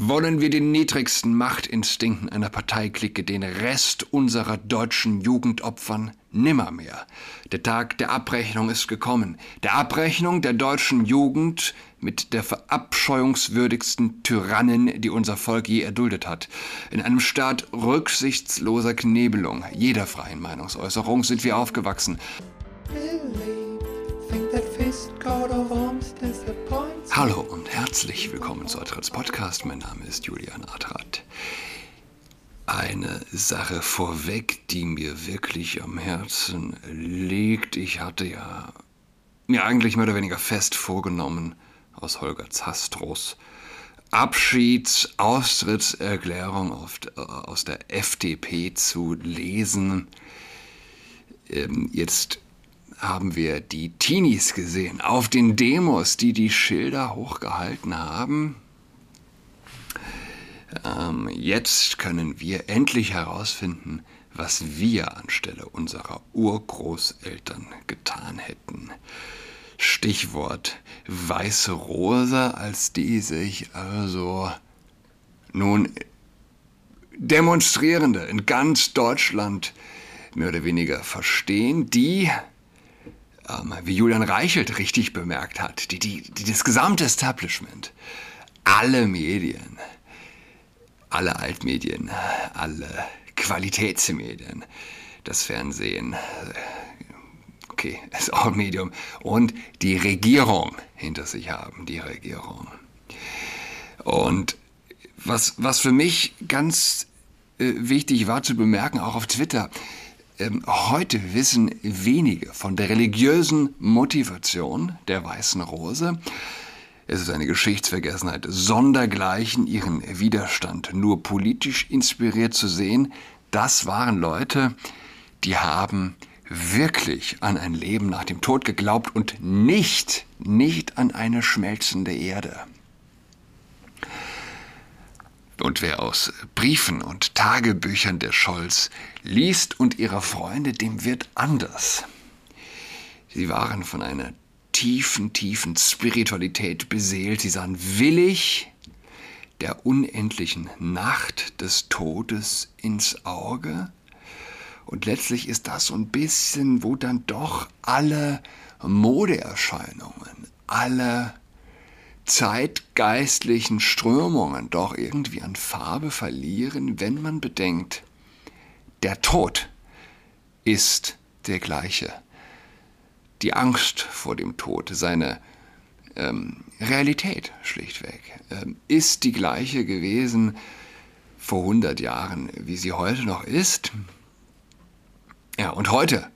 Wollen wir den niedrigsten Machtinstinkten einer Parteiklicke den Rest unserer deutschen Jugend opfern? Nimmermehr. Der Tag der Abrechnung ist gekommen. Der Abrechnung der deutschen Jugend mit der verabscheuungswürdigsten Tyrannen, die unser Volk je erduldet hat. In einem Staat rücksichtsloser Knebelung jeder freien Meinungsäußerung sind wir aufgewachsen. Hallo und herzlich willkommen zu Adrats Podcast. Mein Name ist Julian Adrat. Eine Sache vorweg, die mir wirklich am Herzen liegt. Ich hatte ja mir eigentlich mehr oder weniger fest vorgenommen, aus Holger Zastros Abschiedsaustrittserklärung aus der FDP zu lesen. Ähm, jetzt haben wir die Teenies gesehen auf den Demos, die die Schilder hochgehalten haben. Ähm, jetzt können wir endlich herausfinden, was wir anstelle unserer Urgroßeltern getan hätten. Stichwort weiße Rose, als die sich also nun Demonstrierende in ganz Deutschland mehr oder weniger verstehen, die ähm, wie Julian Reichelt richtig bemerkt hat, die, die, die, das gesamte Establishment, alle Medien, alle Altmedien, alle Qualitätsmedien, das Fernsehen, okay, ist auch ein Medium, und die Regierung hinter sich haben, die Regierung. Und was, was für mich ganz äh, wichtig war zu bemerken, auch auf Twitter, ähm, heute wissen wenige von der religiösen Motivation der Weißen Rose. Es ist eine Geschichtsvergessenheit sondergleichen, ihren Widerstand nur politisch inspiriert zu sehen. Das waren Leute, die haben wirklich an ein Leben nach dem Tod geglaubt und nicht, nicht an eine schmelzende Erde. Und wer aus Briefen und Tagebüchern der Scholz liest und ihrer Freunde, dem wird anders. Sie waren von einer tiefen, tiefen Spiritualität beseelt. Sie sahen willig der unendlichen Nacht des Todes ins Auge. Und letztlich ist das so ein bisschen, wo dann doch alle Modeerscheinungen, alle zeitgeistlichen Strömungen doch irgendwie an Farbe verlieren, wenn man bedenkt, der Tod ist der gleiche. Die Angst vor dem Tod, seine ähm, Realität schlichtweg, ähm, ist die gleiche gewesen vor 100 Jahren, wie sie heute noch ist. Ja, und heute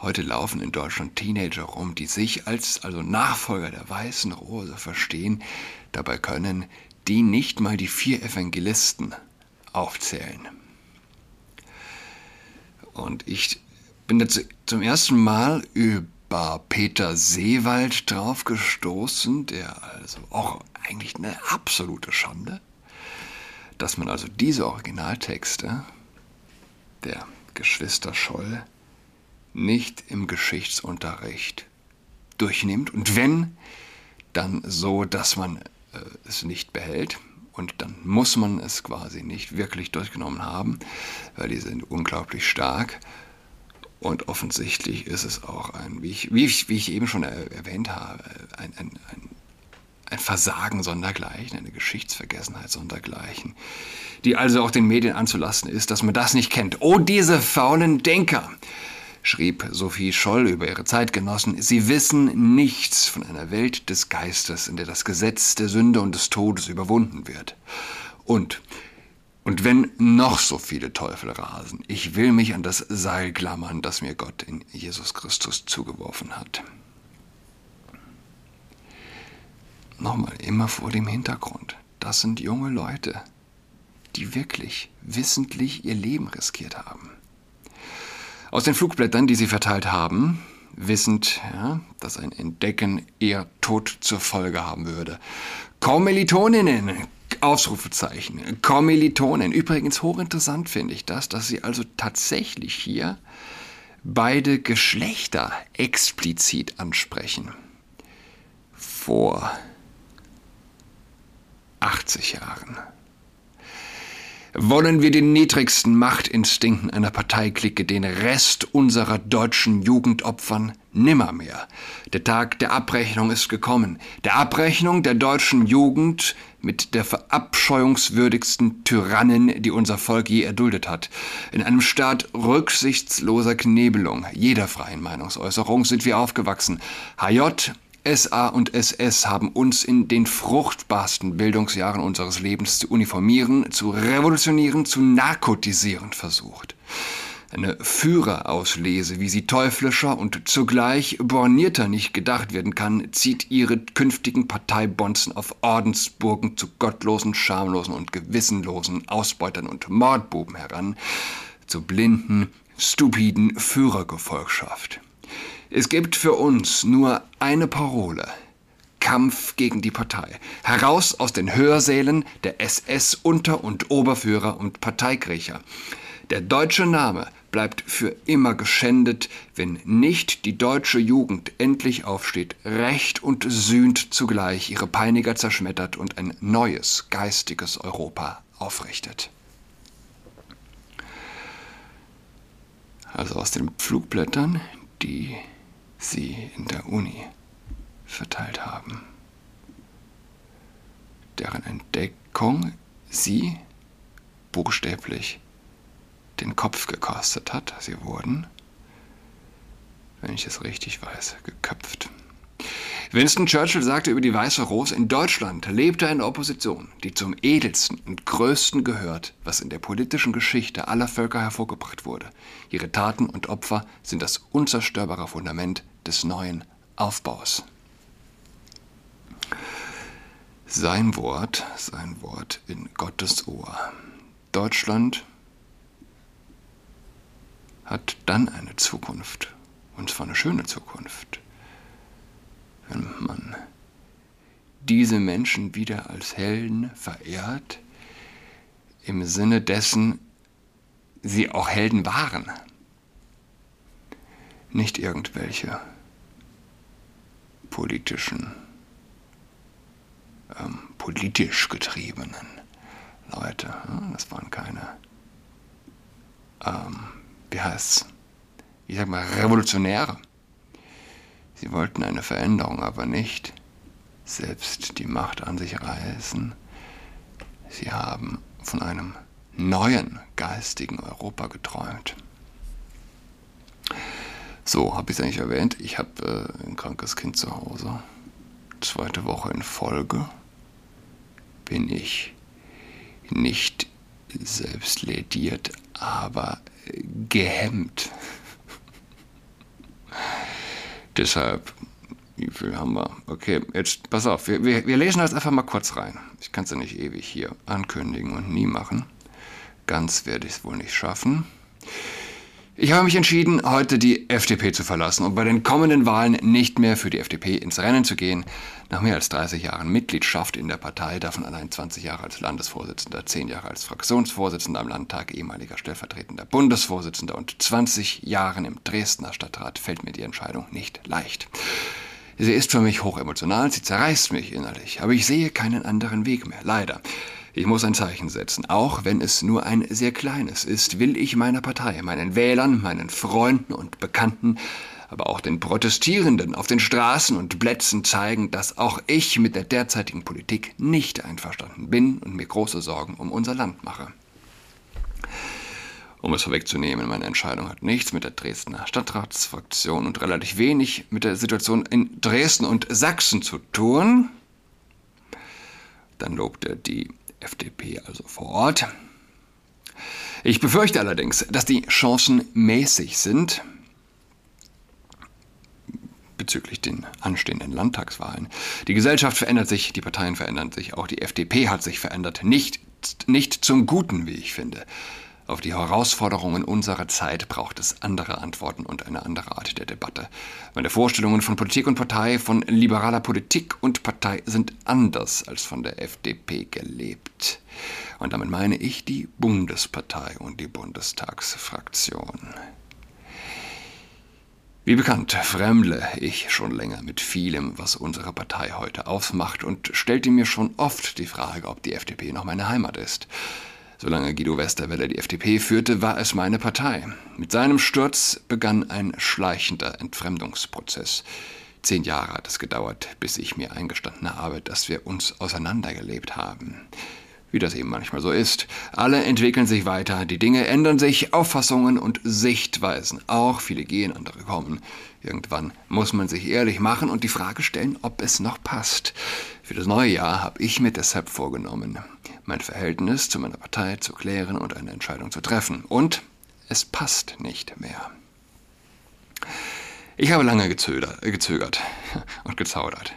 Heute laufen in Deutschland Teenager rum, die sich als also Nachfolger der weißen Rose verstehen. Dabei können die nicht mal die vier Evangelisten aufzählen. Und ich bin jetzt zum ersten Mal über Peter Seewald draufgestoßen, der also auch eigentlich eine absolute Schande, dass man also diese Originaltexte der Geschwister Scholl nicht im Geschichtsunterricht durchnimmt. Und wenn, dann so, dass man äh, es nicht behält. Und dann muss man es quasi nicht wirklich durchgenommen haben, weil die sind unglaublich stark. Und offensichtlich ist es auch ein, wie ich, wie ich, wie ich eben schon erwähnt habe, ein, ein, ein, ein Versagen sondergleichen, eine Geschichtsvergessenheit sondergleichen, die also auch den Medien anzulassen ist, dass man das nicht kennt. Oh, diese faulen Denker! Schrieb Sophie Scholl über ihre Zeitgenossen, sie wissen nichts von einer Welt des Geistes, in der das Gesetz der Sünde und des Todes überwunden wird. Und und wenn noch so viele Teufel rasen, ich will mich an das Seil klammern, das mir Gott in Jesus Christus zugeworfen hat. Nochmal, immer vor dem Hintergrund. Das sind junge Leute, die wirklich wissentlich ihr Leben riskiert haben. Aus den Flugblättern, die sie verteilt haben, wissend, ja, dass ein Entdecken eher Tod zur Folge haben würde. Kommilitoninnen, Ausrufezeichen, Kommilitonen. Übrigens hochinteressant finde ich das, dass sie also tatsächlich hier beide Geschlechter explizit ansprechen. Vor 80 Jahren wollen wir den niedrigsten Machtinstinkten einer Parteiklicke den Rest unserer deutschen Jugend opfern? Nimmermehr. Der Tag der Abrechnung ist gekommen. Der Abrechnung der deutschen Jugend mit der verabscheuungswürdigsten Tyrannen, die unser Volk je erduldet hat. In einem Staat rücksichtsloser Knebelung jeder freien Meinungsäußerung sind wir aufgewachsen. HJ SA und SS haben uns in den fruchtbarsten Bildungsjahren unseres Lebens zu uniformieren, zu revolutionieren, zu narkotisieren versucht. Eine Führerauslese, wie sie teuflischer und zugleich bornierter nicht gedacht werden kann, zieht ihre künftigen Parteibonzen auf Ordensburgen zu gottlosen, schamlosen und gewissenlosen Ausbeutern und Mordbuben heran, zu blinden, stupiden Führergefolgschaft. Es gibt für uns nur eine Parole. Kampf gegen die Partei. Heraus aus den Hörsälen der SS-Unter- und Oberführer und Parteikriecher. Der deutsche Name bleibt für immer geschändet, wenn nicht die deutsche Jugend endlich aufsteht, recht und sühnt zugleich ihre Peiniger zerschmettert und ein neues geistiges Europa aufrichtet. Also aus den Flugblättern, die sie in der Uni verteilt haben, deren Entdeckung sie buchstäblich den Kopf gekostet hat. Sie wurden, wenn ich es richtig weiß, geköpft. Winston Churchill sagte über die Weiße Rose, in Deutschland lebte eine Opposition, die zum edelsten und größten gehört, was in der politischen Geschichte aller Völker hervorgebracht wurde. Ihre Taten und Opfer sind das unzerstörbare Fundament des neuen Aufbaus. Sein Wort, sein Wort in Gottes Ohr. Deutschland hat dann eine Zukunft, und zwar eine schöne Zukunft wenn man diese Menschen wieder als Helden verehrt, im Sinne dessen sie auch Helden waren. Nicht irgendwelche politischen, ähm, politisch getriebenen Leute. Das waren keine, ähm, wie heißt's, ich sag mal, Revolutionäre. Sie wollten eine Veränderung, aber nicht selbst die Macht an sich reißen. Sie haben von einem neuen geistigen Europa geträumt. So, habe ich es eigentlich erwähnt? Ich habe äh, ein krankes Kind zu Hause. Zweite Woche in Folge bin ich nicht selbst lediert, aber gehemmt. Deshalb, wie viel haben wir? Okay, jetzt pass auf, wir, wir, wir lesen das einfach mal kurz rein. Ich kann es ja nicht ewig hier ankündigen und nie machen. Ganz werde ich es wohl nicht schaffen. Ich habe mich entschieden, heute die FDP zu verlassen und bei den kommenden Wahlen nicht mehr für die FDP ins Rennen zu gehen. Nach mehr als 30 Jahren Mitgliedschaft in der Partei, davon allein 20 Jahre als Landesvorsitzender, 10 Jahre als Fraktionsvorsitzender am Landtag, ehemaliger stellvertretender Bundesvorsitzender und 20 Jahren im Dresdner Stadtrat, fällt mir die Entscheidung nicht leicht. Sie ist für mich hochemotional, sie zerreißt mich innerlich, aber ich sehe keinen anderen Weg mehr, leider. Ich muss ein Zeichen setzen, auch wenn es nur ein sehr kleines ist, will ich meiner Partei, meinen Wählern, meinen Freunden und Bekannten, aber auch den Protestierenden auf den Straßen und Plätzen zeigen, dass auch ich mit der derzeitigen Politik nicht einverstanden bin und mir große Sorgen um unser Land mache. Um es vorwegzunehmen, meine Entscheidung hat nichts mit der Dresdner Stadtratsfraktion und relativ wenig mit der Situation in Dresden und Sachsen zu tun. Dann lobte die FDP also vor Ort. Ich befürchte allerdings, dass die Chancen mäßig sind bezüglich den anstehenden Landtagswahlen. Die Gesellschaft verändert sich, die Parteien verändern sich, auch die FDP hat sich verändert. Nicht, nicht zum Guten, wie ich finde. Auf die Herausforderungen unserer Zeit braucht es andere Antworten und eine andere Art der Debatte. Meine Vorstellungen von Politik und Partei, von liberaler Politik und Partei sind anders als von der FDP gelebt. Und damit meine ich die Bundespartei und die Bundestagsfraktion. Wie bekannt fremdle ich schon länger mit vielem, was unsere Partei heute ausmacht und stellte mir schon oft die Frage, ob die FDP noch meine Heimat ist. Solange Guido Westerwelle die FDP führte, war es meine Partei. Mit seinem Sturz begann ein schleichender Entfremdungsprozess. Zehn Jahre hat es gedauert, bis ich mir eingestanden habe, dass wir uns auseinandergelebt haben. Wie das eben manchmal so ist. Alle entwickeln sich weiter, die Dinge ändern sich, Auffassungen und Sichtweisen. Auch viele gehen, andere kommen. Irgendwann muss man sich ehrlich machen und die Frage stellen, ob es noch passt. Für das neue Jahr habe ich mir deshalb vorgenommen, mein Verhältnis zu meiner Partei zu klären und eine Entscheidung zu treffen. Und es passt nicht mehr. Ich habe lange gezögert und gezaudert.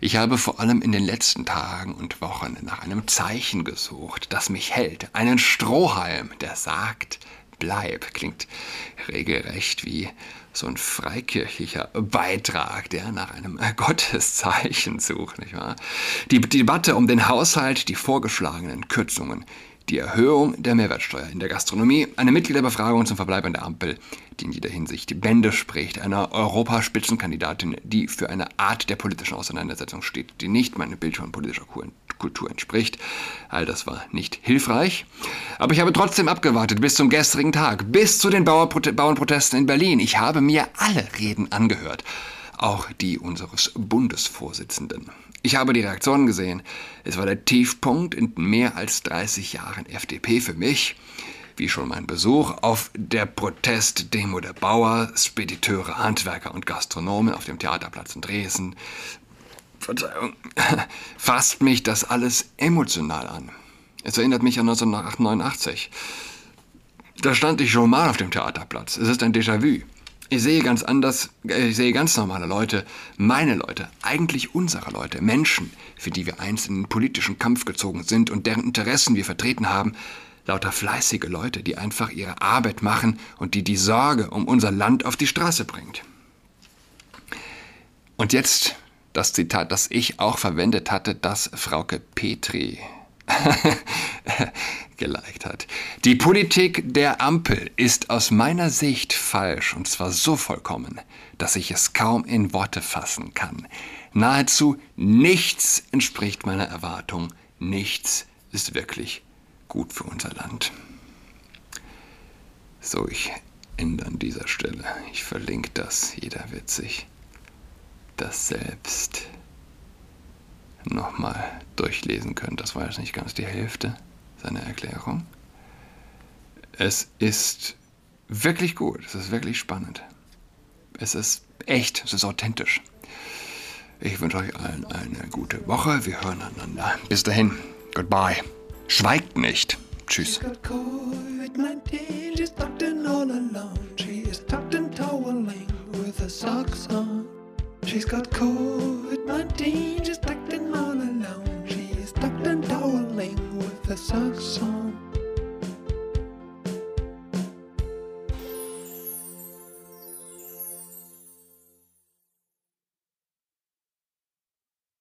Ich habe vor allem in den letzten Tagen und Wochen nach einem Zeichen gesucht, das mich hält, einen Strohhalm, der sagt, bleib, klingt regelrecht wie so ein freikirchlicher Beitrag, der nach einem Gotteszeichen sucht, nicht wahr? Die Debatte um den Haushalt, die vorgeschlagenen Kürzungen, die Erhöhung der Mehrwertsteuer in der Gastronomie, eine Mitgliederbefragung zum Verbleib an der Ampel, die in jeder Hinsicht Bände spricht, einer Europaspitzenkandidatin, die für eine Art der politischen Auseinandersetzung steht, die nicht meinem Bild von politischer Kultur entspricht. All das war nicht hilfreich. Aber ich habe trotzdem abgewartet bis zum gestrigen Tag, bis zu den Bauernprotesten in Berlin. Ich habe mir alle Reden angehört, auch die unseres Bundesvorsitzenden. Ich habe die Reaktionen gesehen. Es war der Tiefpunkt in mehr als 30 Jahren FDP für mich, wie schon mein Besuch auf der Protestdemo der Bauer, Spediteure, Handwerker und Gastronomen auf dem Theaterplatz in Dresden. Verzeihung, fasst mich das alles emotional an. Es erinnert mich an 1989. Da stand ich schon mal auf dem Theaterplatz. Es ist ein Déjà-vu. Ich sehe ganz anders, äh, ich sehe ganz normale Leute, meine Leute, eigentlich unsere Leute, Menschen, für die wir einst in den politischen Kampf gezogen sind und deren Interessen wir vertreten haben, lauter fleißige Leute, die einfach ihre Arbeit machen und die die Sorge um unser Land auf die Straße bringt. Und jetzt das Zitat, das ich auch verwendet hatte, das Frauke Petri geliked hat. Die Politik der Ampel ist aus meiner Sicht falsch und zwar so vollkommen, dass ich es kaum in Worte fassen kann. Nahezu nichts entspricht meiner Erwartung, nichts ist wirklich gut für unser Land. So, ich ende an dieser Stelle. Ich verlinke das, jeder wird sich das selbst nochmal durchlesen können. Das war jetzt nicht ganz die Hälfte seiner Erklärung. Es ist wirklich gut, es ist wirklich spannend. Es ist echt, es ist authentisch. Ich wünsche euch allen eine gute Woche. Wir hören einander. Bis dahin. Goodbye. Schweigt nicht. Tschüss. She's got COVID-19, just acting all alone. She's tucked and toweling the Saxon.